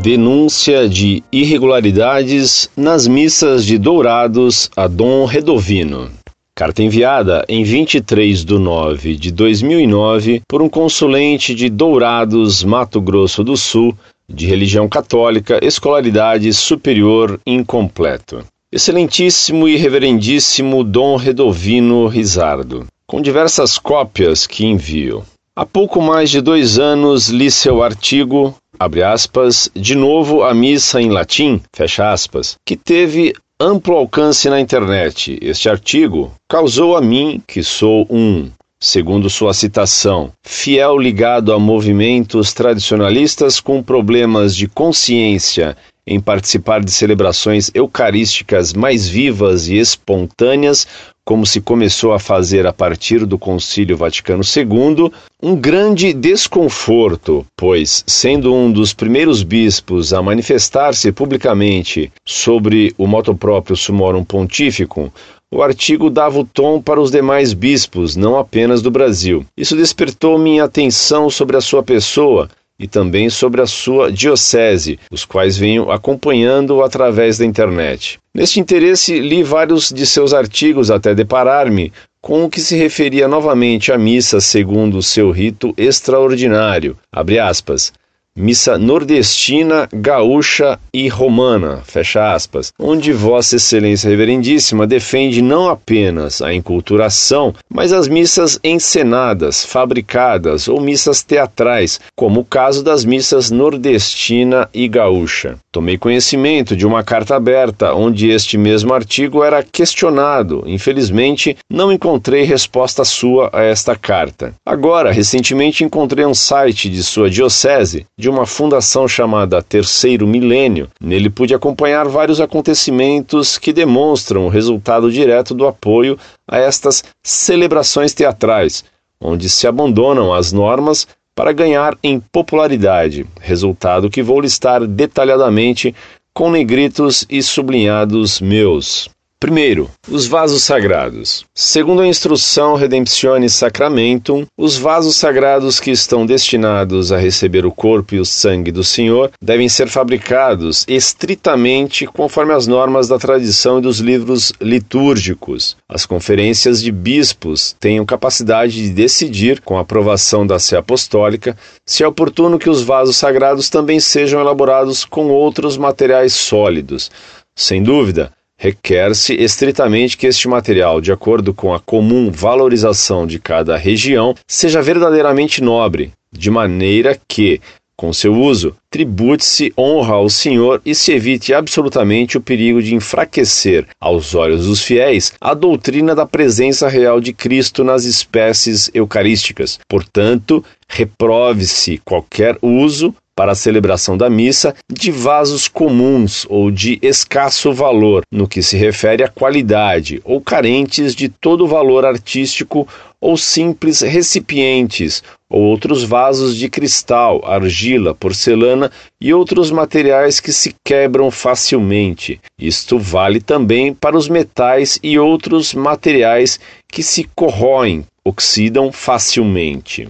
denúncia de irregularidades nas missas de Dourados a Dom Redovino. Carta enviada em 23 de 9 de 2009 por um consulente de Dourados, Mato Grosso do Sul, de religião católica, escolaridade superior incompleto. Excelentíssimo e reverendíssimo Dom Redovino Rizardo, com diversas cópias que envio. Há pouco mais de dois anos li seu artigo, abre aspas, de novo a missa em latim, fecha aspas, que teve amplo alcance na internet. Este artigo causou a mim, que sou um, segundo sua citação, fiel ligado a movimentos tradicionalistas com problemas de consciência em participar de celebrações eucarísticas mais vivas e espontâneas, como se começou a fazer a partir do Concílio Vaticano II, um grande desconforto, pois, sendo um dos primeiros bispos a manifestar-se publicamente sobre o moto próprio Sumorum Pontificum, o artigo dava o tom para os demais bispos, não apenas do Brasil. Isso despertou minha atenção sobre a sua pessoa, e também sobre a sua diocese, os quais venho acompanhando através da internet. Neste interesse, li vários de seus artigos até deparar-me com o que se referia novamente à missa segundo o seu rito extraordinário, aspas, missa nordestina, gaúcha e romana, fecha aspas, onde Vossa Excelência Reverendíssima defende não apenas a enculturação, mas as missas encenadas, fabricadas ou missas teatrais, como o caso das missas nordestina e gaúcha. Tomei conhecimento de uma carta aberta onde este mesmo artigo era questionado. Infelizmente, não encontrei resposta sua a esta carta. Agora, recentemente encontrei um site de sua diocese de uma fundação chamada Terceiro Milênio. Nele pude acompanhar vários acontecimentos que demonstram o resultado direto do apoio a estas celebrações teatrais, onde se abandonam as normas para ganhar em popularidade, resultado que vou listar detalhadamente com negritos e sublinhados meus. Primeiro, os vasos sagrados. Segundo a instrução Redemptione Sacramentum, os vasos sagrados que estão destinados a receber o corpo e o sangue do Senhor devem ser fabricados estritamente conforme as normas da tradição e dos livros litúrgicos. As conferências de bispos têm capacidade de decidir, com aprovação da Sé Apostólica, se é oportuno que os vasos sagrados também sejam elaborados com outros materiais sólidos. Sem dúvida, requer-se estritamente que este material, de acordo com a comum valorização de cada região, seja verdadeiramente nobre, de maneira que, com seu uso, tribute-se honra ao Senhor e se evite absolutamente o perigo de enfraquecer, aos olhos dos fiéis, a doutrina da presença real de Cristo nas espécies eucarísticas. Portanto, reprove-se qualquer uso para a celebração da missa de vasos comuns ou de escasso valor, no que se refere à qualidade, ou carentes de todo valor artístico ou simples recipientes, ou outros vasos de cristal, argila, porcelana e outros materiais que se quebram facilmente. Isto vale também para os metais e outros materiais que se corroem, oxidam facilmente.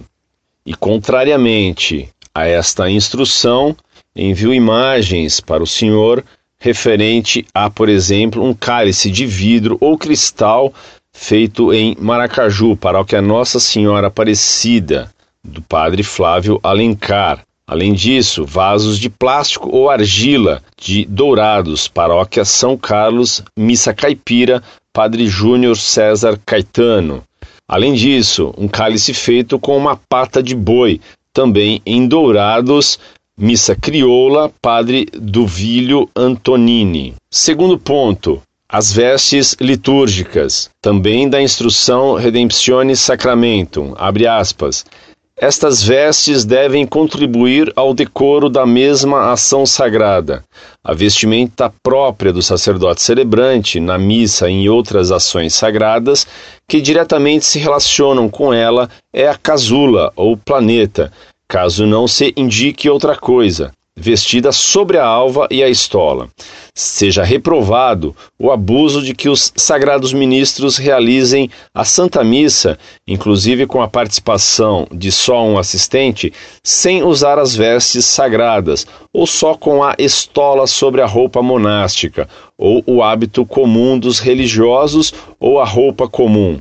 E contrariamente a esta instrução, envio imagens para o senhor referente a, por exemplo, um cálice de vidro ou cristal feito em Maracaju, paróquia Nossa Senhora Aparecida, do padre Flávio Alencar. Além disso, vasos de plástico ou argila de Dourados, paróquia São Carlos, missa caipira, padre Júnior César Caetano. Além disso, um cálice feito com uma pata de boi, também em Dourados, missa crioula, padre Duvílio Antonini. Segundo ponto, as vestes litúrgicas, também da instrução Redemptione Sacramentum, abre aspas, estas vestes devem contribuir ao decoro da mesma ação sagrada. A vestimenta própria do sacerdote celebrante, na missa e em outras ações sagradas, que diretamente se relacionam com ela, é a casula ou planeta, caso não se indique outra coisa. Vestida sobre a alva e a estola. Seja reprovado o abuso de que os sagrados ministros realizem a Santa Missa, inclusive com a participação de só um assistente, sem usar as vestes sagradas, ou só com a estola sobre a roupa monástica, ou o hábito comum dos religiosos ou a roupa comum.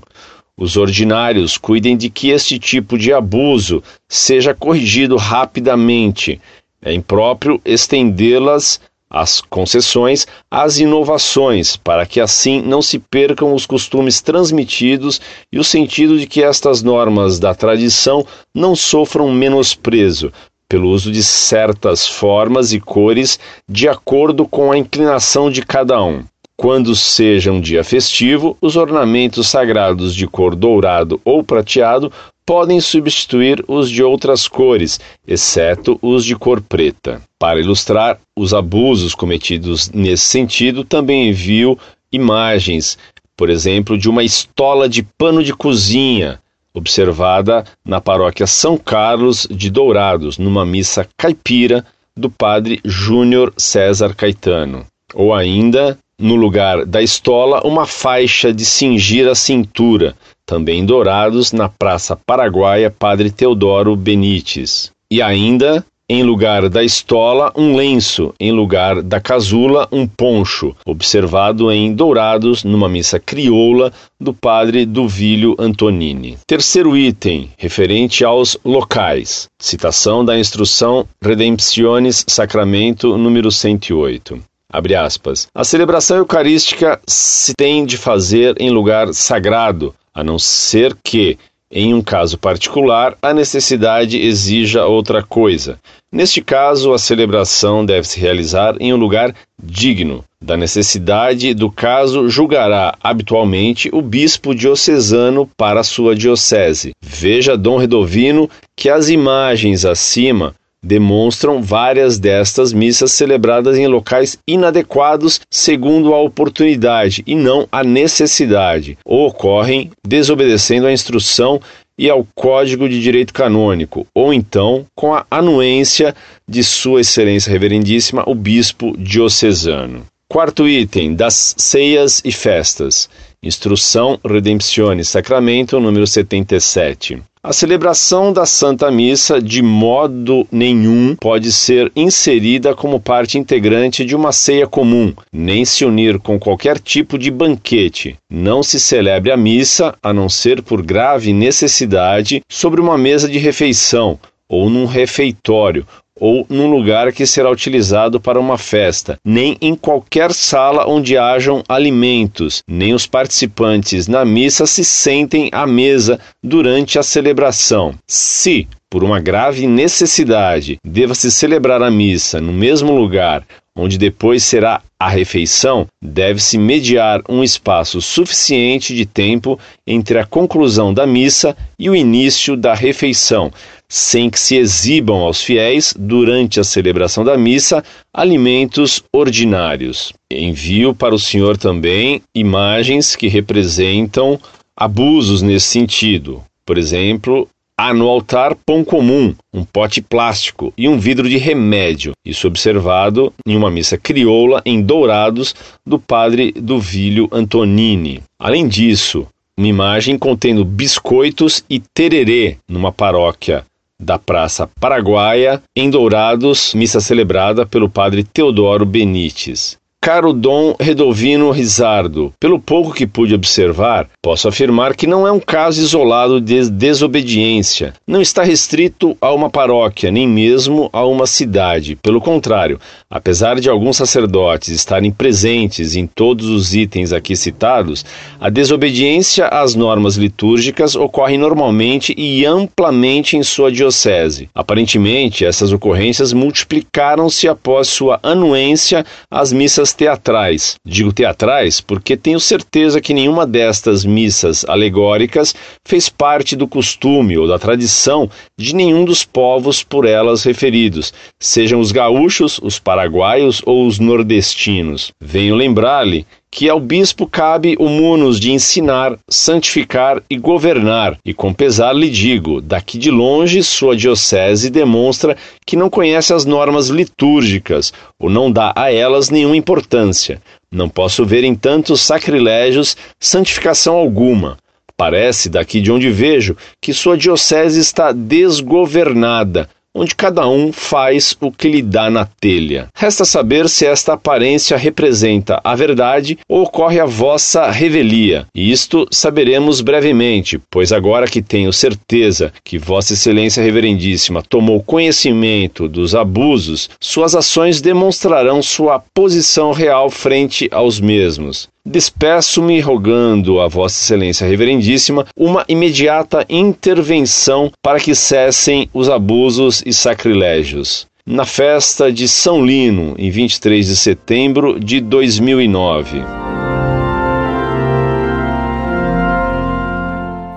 Os ordinários cuidem de que este tipo de abuso seja corrigido rapidamente é impróprio estendê-las, as concessões, às inovações, para que assim não se percam os costumes transmitidos e o sentido de que estas normas da tradição não sofram menosprezo, pelo uso de certas formas e cores de acordo com a inclinação de cada um. Quando seja um dia festivo, os ornamentos sagrados de cor dourado ou prateado podem substituir os de outras cores, exceto os de cor preta. Para ilustrar os abusos cometidos nesse sentido, também envio imagens, por exemplo, de uma estola de pano de cozinha, observada na paróquia São Carlos de Dourados, numa missa caipira do padre Júnior César Caetano. Ou ainda, no lugar da estola, uma faixa de cingir a cintura, também dourados, na Praça Paraguaia Padre Teodoro Benites. E ainda, em lugar da estola, um lenço, em lugar da casula, um poncho, observado em dourados numa missa crioula do padre Duvílio Antonini. Terceiro item, referente aos locais. Citação da instrução Redemptionis Sacramento número 108. Abre aspas. A celebração eucarística se tem de fazer em lugar sagrado, a não ser que, em um caso particular, a necessidade exija outra coisa. Neste caso, a celebração deve se realizar em um lugar digno. Da necessidade do caso, julgará habitualmente o bispo diocesano para sua diocese. Veja Dom Redovino que as imagens acima demonstram várias destas missas celebradas em locais inadequados segundo a oportunidade e não a necessidade, ou ocorrem desobedecendo à instrução e ao Código de Direito Canônico, ou então com a anuência de Sua Excelência Reverendíssima, o Bispo Diocesano. Quarto item, das ceias e festas. Instrução Redemptione Sacramento, número 77. A celebração da Santa Missa, de modo nenhum, pode ser inserida como parte integrante de uma ceia comum, nem se unir com qualquer tipo de banquete. Não se celebre a missa, a não ser por grave necessidade, sobre uma mesa de refeição ou num refeitório, ou num lugar que será utilizado para uma festa, nem em qualquer sala onde hajam alimentos, nem os participantes na missa se sentem à mesa durante a celebração. Se, por uma grave necessidade, deva-se celebrar a missa no mesmo lugar onde depois será a refeição, deve-se mediar um espaço suficiente de tempo entre a conclusão da missa e o início da refeição, sem que se exibam aos fiéis, durante a celebração da missa, alimentos ordinários. Envio para o senhor também imagens que representam abusos nesse sentido. Por exemplo, há no altar pão comum, um pote plástico e um vidro de remédio. Isso observado em uma missa crioula em Dourados do padre Duvílio Antonini. Além disso, uma imagem contendo biscoitos e tererê numa paróquia da Praça Paraguaia, em Dourados, missa celebrada pelo padre Teodoro Benites. Caro Dom Redovino Rizardo, pelo pouco que pude observar, posso afirmar que não é um caso isolado de desobediência. Não está restrito a uma paróquia, nem mesmo a uma cidade. Pelo contrário, apesar de alguns sacerdotes estarem presentes em todos os itens aqui citados, a desobediência às normas litúrgicas ocorre normalmente e amplamente em sua diocese. Aparentemente, essas ocorrências multiplicaram-se após sua anuência às missas missas teatrais. Digo teatrais porque tenho certeza que nenhuma destas missas alegóricas fez parte do costume ou da tradição de nenhum dos povos por elas referidos, sejam os gaúchos, os paraguaios ou os nordestinos. Venho lembrar-lhe que ao bispo cabe o munus de ensinar, santificar e governar, e com pesar lhe digo, daqui de longe sua diocese demonstra que não conhece as normas litúrgicas, ou não dá a elas nenhuma importância. Não posso ver em tantos sacrilégios santificação alguma. Parece, daqui de onde vejo, que sua diocese está desgovernada, onde cada um faz o que lhe dá na telha. Resta saber se esta aparência representa a verdade ou ocorre a vossa revelia. Isto saberemos brevemente, pois agora que tenho certeza que Vossa Excelência Reverendíssima tomou conhecimento dos abusos, suas ações demonstrarão sua posição real frente aos mesmos. Despeço-me rogando a Vossa Excelência Reverendíssima uma imediata intervenção para que cessem os abusos e sacrilégios. Na festa de São Lino, em 23 de setembro de 2009.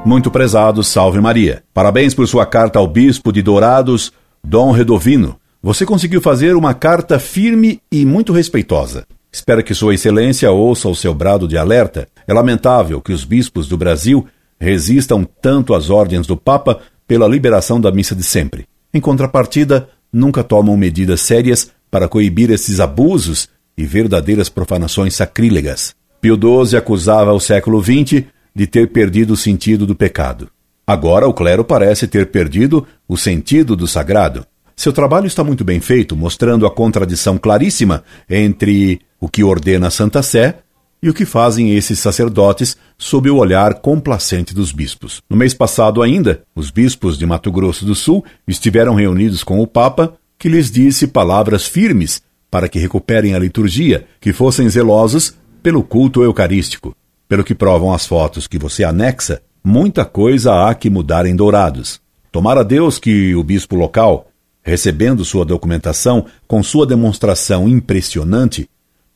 Muito prezado, salve Maria. Parabéns por sua carta ao bispo de Dourados, Dom Redovino. Você conseguiu fazer uma carta firme e muito respeitosa. Espero que Sua Excelência ouça o seu brado de alerta. É lamentável que os bispos do Brasil resistam tanto às ordens do Papa pela liberação da missa de sempre. Em contrapartida, nunca tomam medidas sérias para coibir esses abusos e verdadeiras profanações sacrílegas. Pio XII acusava o século XX de ter perdido o sentido do pecado. Agora o clero parece ter perdido o sentido do sagrado. Seu trabalho está muito bem feito, mostrando a contradição claríssima entre o que ordena a Santa Sé e o que fazem esses sacerdotes sob o olhar complacente dos bispos. No mês passado ainda, os bispos de Mato Grosso do Sul estiveram reunidos com o Papa, que lhes disse palavras firmes para que recuperem a liturgia, que fossem zelosos pelo culto eucarístico. Pelo que provam as fotos que você anexa, muita coisa há que mudar em Dourados. Tomara Deus que o bispo local recebendo sua documentação com sua demonstração impressionante,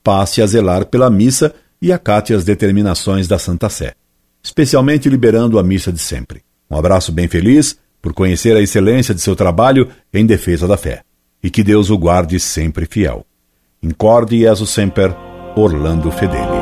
passe a zelar pela missa e acate as determinações da Santa Sé, especialmente liberando a missa de sempre. Um abraço bem feliz por conhecer a excelência de seu trabalho em defesa da fé. E que Deus o guarde sempre fiel. Incorde Jesus Semper, Orlando Fedeli.